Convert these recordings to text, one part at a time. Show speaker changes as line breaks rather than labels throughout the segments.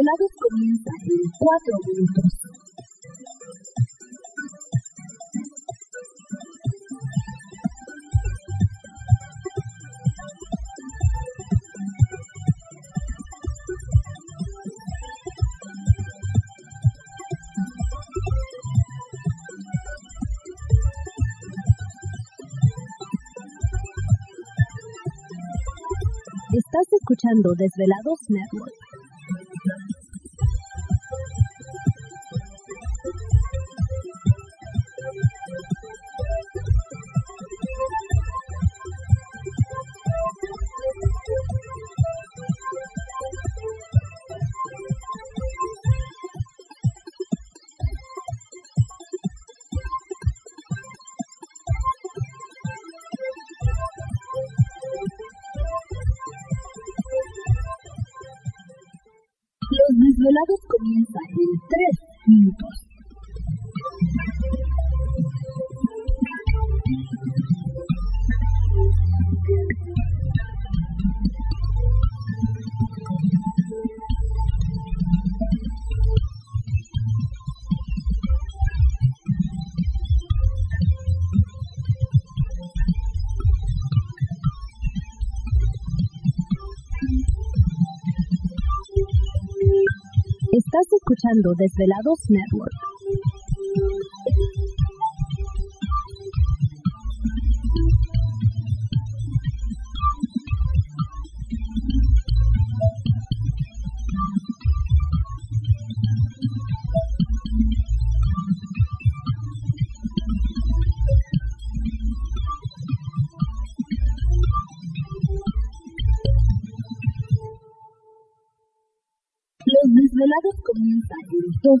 Los desvelados comienzan en 4 minutos.
Estás escuchando Desvelados Network.
Los desvelados comienzan en 3 minutos.
Escuchando Desvelados Network.
Comienzan en 2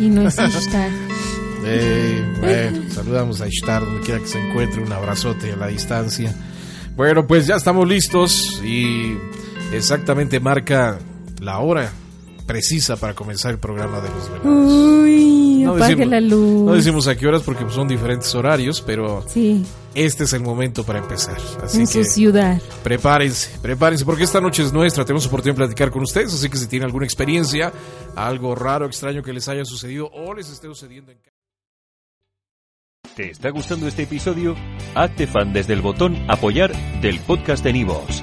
Y no es Ishtar.
Eh, bueno, saludamos a Ishtar donde quiera que se encuentre, un abrazote a la distancia. Bueno, pues ya estamos listos y exactamente marca la hora precisa para comenzar el programa de los velados.
Uy,
No
apague
decimos-
la luz.
No decimos a qué horas porque son diferentes horarios, pero
Sí,
este es el momento para empezar. Así
en
que
su ciudad.
prepárense, prepárense, porque esta noche es nuestra. Tenemos oportunidad de platicar con ustedes, así que si tienen alguna experiencia, algo raro, extraño que les haya sucedido o les esté sucediendo en casa.
¿Te está gustando este episodio? Hazte fan desde el botón Apoyar del podcast de Nivos.